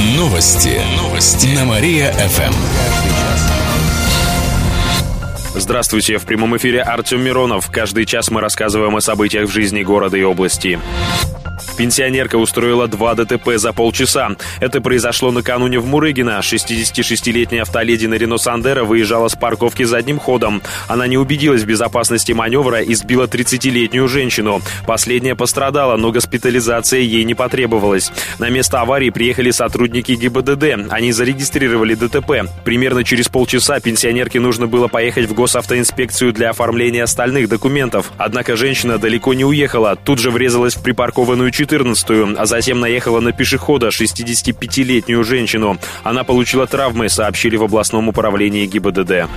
Новости. Новости. На Мария-ФМ. Здравствуйте, в прямом эфире Артем Миронов. Каждый час мы рассказываем о событиях в жизни города и области. Пенсионерка устроила два ДТП за полчаса. Это произошло накануне в Мурыгино. 66-летняя автоледи на Рено Сандера выезжала с парковки задним ходом. Она не убедилась в безопасности маневра и сбила 30-летнюю женщину. Последняя пострадала, но госпитализация ей не потребовалась. На место аварии приехали сотрудники ГИБДД. Они зарегистрировали ДТП. Примерно через полчаса пенсионерке нужно было поехать в госавтоинспекцию для оформления остальных документов. Однако женщина далеко не уехала. Тут же врезалась в припаркованную 4 14-ю, а затем наехала на пешехода, 65-летнюю женщину. Она получила травмы, сообщили в областном управлении ГИБДД.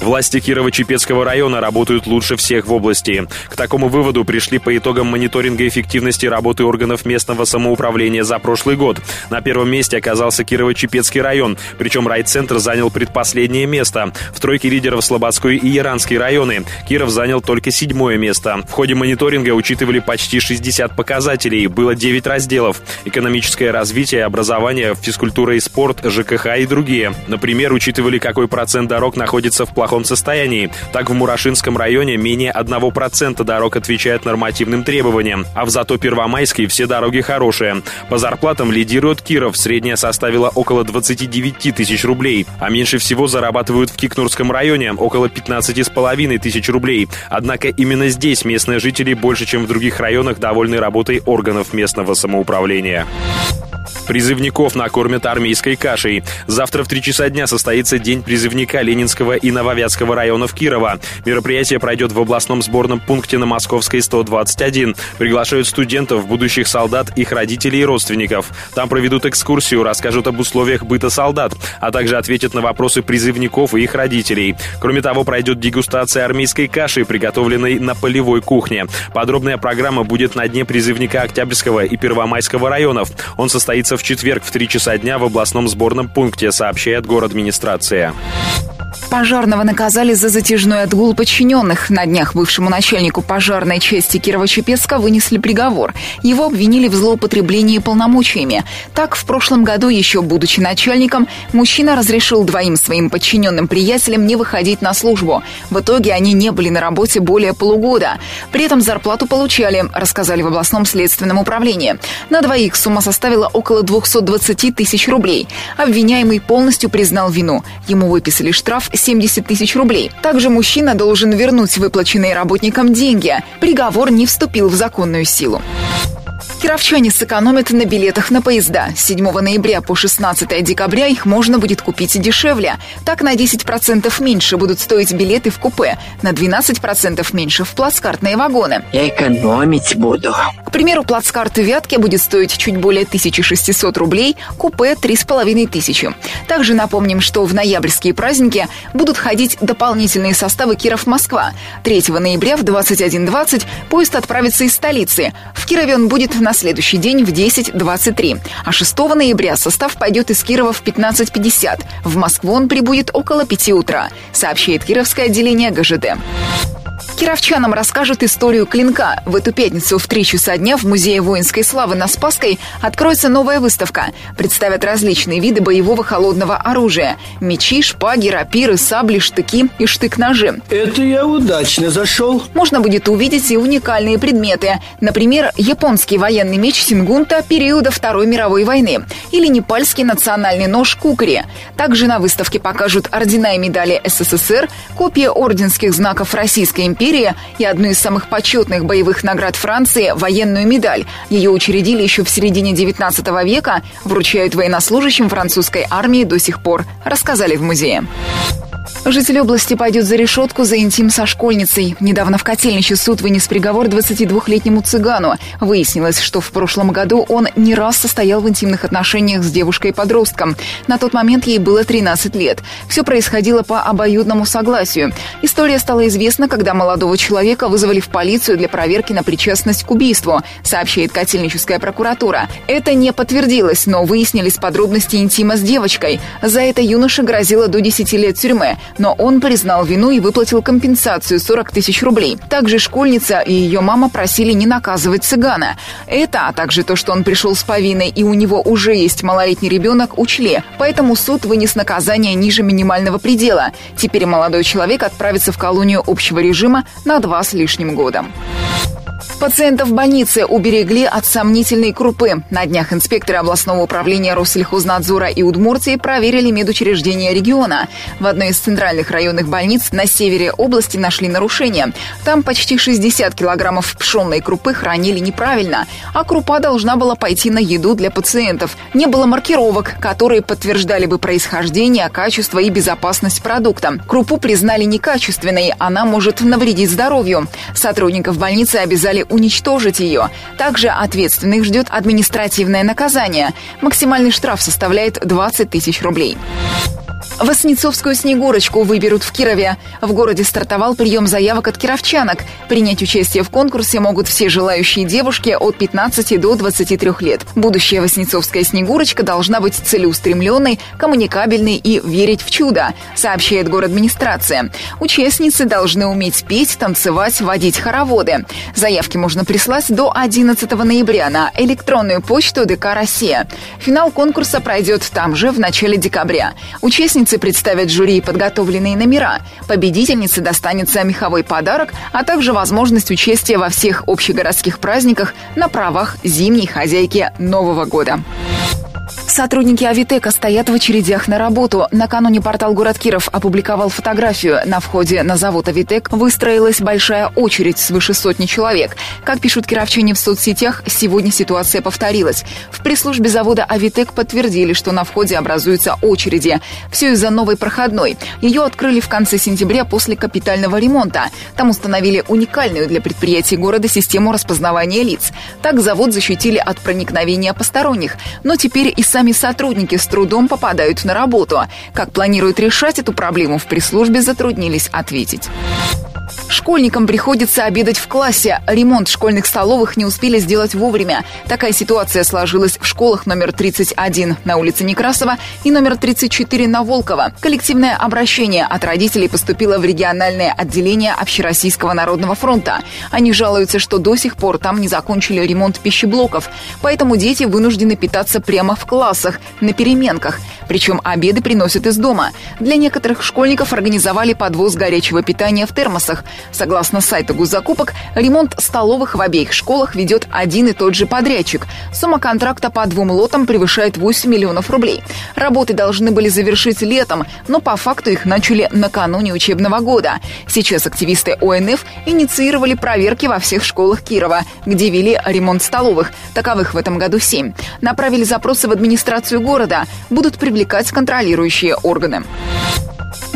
Власти Кирово-Чепецкого района работают лучше всех в области. К такому выводу пришли по итогам мониторинга эффективности работы органов местного самоуправления за прошлый год. На первом месте оказался Кирово-Чепецкий район, причем райцентр занял предпоследнее место. В тройке лидеров Слободской и Яранский районы Киров занял только седьмое место. В ходе мониторинга учитывали почти 60 показателей, было 9 разделов. Экономическое развитие, образование, физкультура и спорт, ЖКХ и другие. Например, учитывали, какой процент дорог находится в плохом плохом состоянии. Так, в Мурашинском районе менее 1% дорог отвечают нормативным требованиям, а в зато Первомайской все дороги хорошие. По зарплатам лидирует Киров, средняя составила около 29 тысяч рублей, а меньше всего зарабатывают в Кикнурском районе, около 15,5 тысяч рублей. Однако именно здесь местные жители больше, чем в других районах, довольны работой органов местного самоуправления. Призывников накормят армейской кашей. Завтра в 3 часа дня состоится День призывника Ленинского и Нововятского районов Кирова. Мероприятие пройдет в областном сборном пункте на Московской 121. Приглашают студентов, будущих солдат, их родителей и родственников. Там проведут экскурсию, расскажут об условиях быта солдат, а также ответят на вопросы призывников и их родителей. Кроме того, пройдет дегустация армейской каши, приготовленной на полевой кухне. Подробная программа будет на дне призывника Октябрьского и Первомайского районов. Он состоится в четверг в 3 часа дня в областном сборном пункте, сообщает город администрация. Пожарного наказали за затяжной отгул подчиненных. На днях бывшему начальнику пожарной части Кирово-Чепецка вынесли приговор. Его обвинили в злоупотреблении полномочиями. Так, в прошлом году, еще будучи начальником, мужчина разрешил двоим своим подчиненным приятелям не выходить на службу. В итоге они не были на работе более полугода. При этом зарплату получали, рассказали в областном следственном управлении. На двоих сумма составила около 220 тысяч рублей. Обвиняемый полностью признал вину. Ему выписали штраф 70 тысяч рублей. Также мужчина должен вернуть выплаченные работникам деньги. Приговор не вступил в законную силу. Кировчане сэкономят на билетах на поезда. С 7 ноября по 16 декабря их можно будет купить дешевле. Так на 10% меньше будут стоить билеты в купе, на 12% меньше в плацкартные вагоны. Я экономить буду. К примеру, плацкарт Вятки будет стоить чуть более 1600 рублей, купе 3500. Также напомним, что в ноябрьские праздники будут ходить дополнительные составы Киров-Москва. 3 ноября в 21.20 поезд отправится из столицы. В Кирове он будет на следующий день в 10.23. А 6 ноября состав пойдет из Кирова в 15.50. В Москву он прибудет около 5 утра, сообщает Кировское отделение ГЖД. Кировчанам расскажут историю клинка. В эту пятницу в 3 часа дня в Музее воинской славы на Спасской откроется новая выставка. Представят различные виды боевого холодного оружия. Мечи, шпаги, рапиры, сабли, штыки и штык-ножи. Это я удачно зашел. Можно будет увидеть и уникальные предметы. Например, японский военный меч Сингунта периода Второй мировой войны или непальский национальный нож Кукри. Также на выставке покажут ордена и медали СССР, копии орденских знаков Российской империи империи и одну из самых почетных боевых наград Франции – военную медаль. Ее учредили еще в середине 19 века, вручают военнослужащим французской армии до сих пор, рассказали в музее. Житель области пойдет за решетку за интим со школьницей. Недавно в Котельнище суд вынес приговор 22-летнему цыгану. Выяснилось, что в прошлом году он не раз состоял в интимных отношениях с девушкой-подростком. На тот момент ей было 13 лет. Все происходило по обоюдному согласию. История стала известна, когда молодого человека вызвали в полицию для проверки на причастность к убийству, сообщает Котельническая прокуратура. Это не подтвердилось, но выяснились подробности интима с девочкой. За это юноше грозило до 10 лет тюрьмы. но он признал вину и выплатил компенсацию 40 тысяч рублей. Также школьница и ее мама просили не наказывать цыгана. Это, а также то, что он пришел с повинной и у него уже есть малолетний ребенок, учли. Поэтому суд вынес наказание ниже минимального предела. Теперь молодой человек отправится в колонию общего режима на два с лишним года. Пациентов больницы уберегли от сомнительной крупы. На днях инспекторы областного управления Россельхознадзора и Удмуртии проверили медучреждения региона. В одной из центральных районных больниц на севере области нашли нарушения. Там почти 60 килограммов пшенной крупы хранили неправильно, а крупа должна была пойти на еду для пациентов. Не было маркировок, которые подтверждали бы происхождение, качество и безопасность продукта. Крупу признали некачественной, она может навредить здоровью. Сотрудников больницы обязали уничтожить ее. Также ответственных ждет административное наказание. Максимальный штраф составляет 20 тысяч рублей. Воснецовскую снегурочку выберут в Кирове. В городе стартовал прием заявок от кировчанок. Принять участие в конкурсе могут все желающие девушки от 15 до 23 лет. Будущая Воснецовская снегурочка должна быть целеустремленной, коммуникабельной и верить в чудо, сообщает город администрация. Участницы должны уметь петь, танцевать, водить хороводы. Заявки можно прислать до 11 ноября на электронную почту ДК «Россия». Финал конкурса пройдет там же в начале декабря. Участницы Участницы представят жюри подготовленные номера. Победительнице достанется меховой подарок, а также возможность участия во всех общегородских праздниках на правах зимней хозяйки Нового года. Сотрудники Авитека стоят в очередях на работу. Накануне портал «Город Киров» опубликовал фотографию. На входе на завод Авитек выстроилась большая очередь свыше сотни человек. Как пишут кировчане в соцсетях, сегодня ситуация повторилась. В пресс-службе завода Авитек подтвердили, что на входе образуются очереди. Все из-за новой проходной. Ее открыли в конце сентября после капитального ремонта. Там установили уникальную для предприятий города систему распознавания лиц. Так завод защитили от проникновения посторонних. Но теперь и сами сотрудники с трудом попадают на работу. Как планируют решать эту проблему в пресс-службе, затруднились ответить. Школьникам приходится обедать в классе. Ремонт школьных столовых не успели сделать вовремя. Такая ситуация сложилась в школах номер 31 на улице Некрасова и номер 34 на Волкова. Коллективное обращение от родителей поступило в региональное отделение Общероссийского народного фронта. Они жалуются, что до сих пор там не закончили ремонт пищеблоков. Поэтому дети вынуждены питаться прямо в классах, на переменках. Причем обеды приносят из дома. Для некоторых школьников организовали подвоз горячего питания в термосах. Согласно сайту госзакупок, ремонт столовых в обеих школах ведет один и тот же подрядчик. Сумма контракта по двум лотам превышает 8 миллионов рублей. Работы должны были завершить летом, но по факту их начали накануне учебного года. Сейчас активисты ОНФ инициировали проверки во всех школах Кирова, где вели ремонт столовых. Таковых в этом году семь. Направили запросы в администрацию города. Будут привлекать контролирующие органы.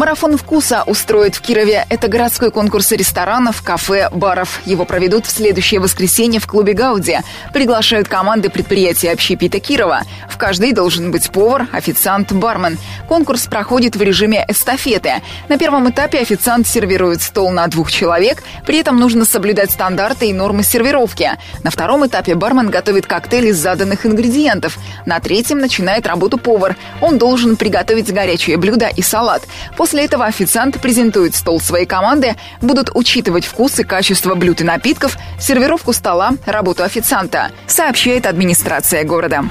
Марафон вкуса устроит в Кирове. Это городской конкурс ресторанов, кафе, баров. Его проведут в следующее воскресенье в клубе «Гауди». Приглашают команды предприятия общепита Кирова. В каждой должен быть повар, официант, бармен. Конкурс проходит в режиме эстафеты. На первом этапе официант сервирует стол на двух человек. При этом нужно соблюдать стандарты и нормы сервировки. На втором этапе бармен готовит коктейль из заданных ингредиентов. На третьем начинает работу повар. Он должен приготовить горячее блюдо и салат. После этого официант презентует стол своей команды, будут учитывать вкус и качество блюд и напитков, сервировку стола, работу официанта, сообщает администрация города.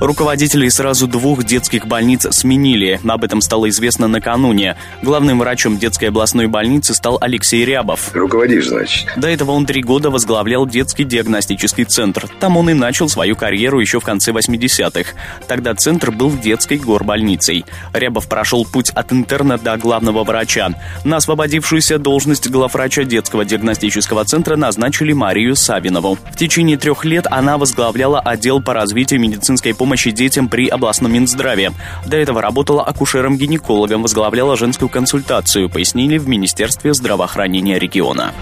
Руководителей сразу двух детских больниц сменили. Об этом стало известно накануне. Главным врачом детской областной больницы стал Алексей Рябов. Руководишь, значит? До этого он три года возглавлял детский диагностический центр. Там он и начал свою карьеру еще в конце 80-х. Тогда центр был детской горбольницей. Рябов прошел путь от интерна до главного врача. На освободившуюся должность главврача детского диагностического центра назначили Марию Савинову. В течение трех лет она возглавляла отдел по развитию медицинской помощи детям при областном Минздраве. До этого работала акушером-гинекологом, возглавляла женскую консультацию, пояснили в Министерстве здравоохранения региона.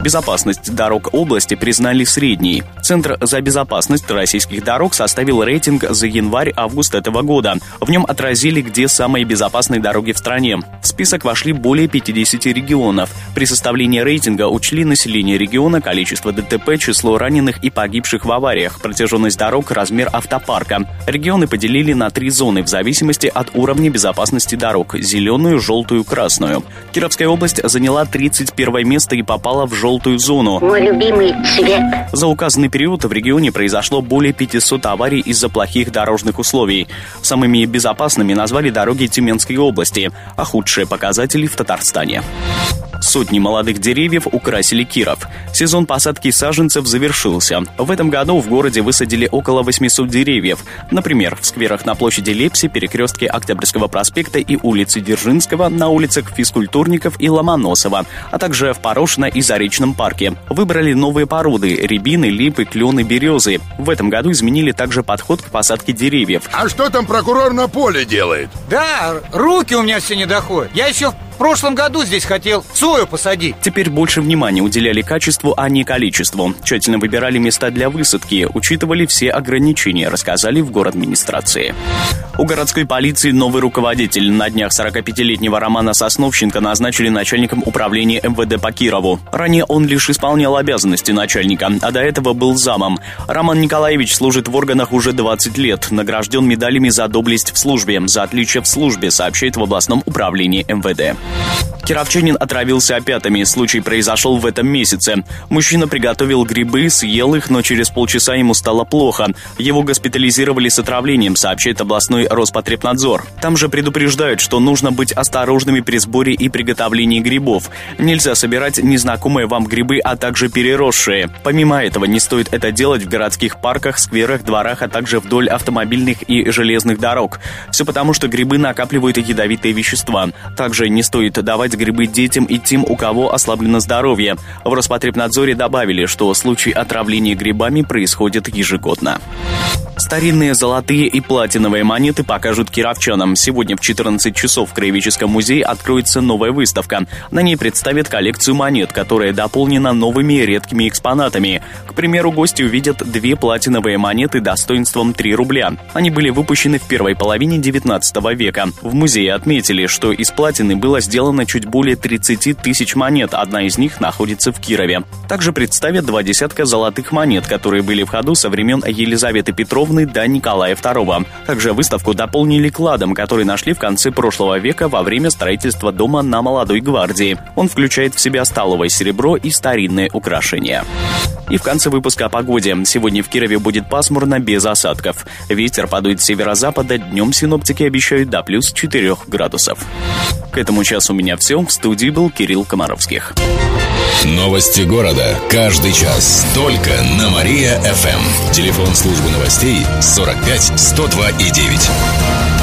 Безопасность дорог области признали средней. Центр за безопасность российских дорог составил рейтинг за январь-август этого года. В нем отразили, где самые безопасные дороги в стране стране. В список вошли более 50 регионов. При составлении рейтинга учли население региона, количество ДТП, число раненых и погибших в авариях, протяженность дорог, размер автопарка. Регионы поделили на три зоны в зависимости от уровня безопасности дорог – зеленую, желтую, красную. Кировская область заняла 31 место и попала в желтую зону. Мой любимый цвет. За указанный период в регионе произошло более 500 аварий из-за плохих дорожных условий. Самыми безопасными назвали дороги Тюменской области, а худшие показатели в Татарстане. Сотни молодых деревьев украсили Киров. Сезон посадки саженцев завершился. В этом году в городе высадили около 800 деревьев. Например, в скверах на площади Лепси, перекрестке Октябрьского проспекта и улицы Дзержинского, на улицах Физкультурников и Ломоносова, а также в Порошино и Заречном парке. Выбрали новые породы – рябины, липы, клены, березы. В этом году изменили также подход к посадке деревьев. А что там прокурор на поле делает? Да, руки у меня все не доходят. Я еще в прошлом году здесь хотел сою посадить. Теперь больше внимания уделяли качеству, а не количеству. Тщательно выбирали места для высадки, учитывали все ограничения, рассказали в город администрации. У городской полиции новый руководитель. На днях 45-летнего Романа Сосновченко назначили начальником управления МВД по Кирову. Ранее он лишь исполнял обязанности начальника, а до этого был замом. Роман Николаевич служит в органах уже 20 лет, награжден медалями за доблесть в службе, за отличие в службе, сообщает в областном управлении МВД. Кировчанин отравился опятами. Случай произошел в этом месяце. Мужчина приготовил грибы, съел их, но через полчаса ему стало плохо. Его госпитализировали с отравлением, сообщает областной Роспотребнадзор. Там же предупреждают, что нужно быть осторожными при сборе и приготовлении грибов. Нельзя собирать незнакомые вам грибы, а также переросшие. Помимо этого, не стоит это делать в городских парках, скверах, дворах, а также вдоль автомобильных и железных дорог. Все потому, что грибы накапливают ядовитые вещества. Также не стоит давать грибы детям и тем, у кого ослаблено здоровье. В Роспотребнадзоре добавили, что случаи отравления грибами происходят ежегодно. Старинные золотые и платиновые монеты покажут кировчанам. Сегодня в 14 часов в Краеведческом музее откроется новая выставка. На ней представят коллекцию монет, которая дополнена новыми редкими экспонатами. К примеру, гости увидят две платиновые монеты достоинством 3 рубля. Они были выпущены в первой половине 19 века. В музее отметили, что из платины было сделано чуть более 30 тысяч монет, одна из них находится в Кирове. Также представят два десятка золотых монет, которые были в ходу со времен Елизаветы Петровны до Николая II. Также выставку дополнили кладом, который нашли в конце прошлого века во время строительства дома на Молодой Гвардии. Он включает в себя столовое серебро и старинные украшения. И в конце выпуска о погоде. Сегодня в Кирове будет пасмурно, без осадков. Ветер подует с северо-запада, днем синоптики обещают до плюс 4 градусов. К этому часу у меня все. В студии был Кирилл Комаровских. Новости города. Каждый час. Только на Мария-ФМ. Телефон службы новостей 45 102 и 9.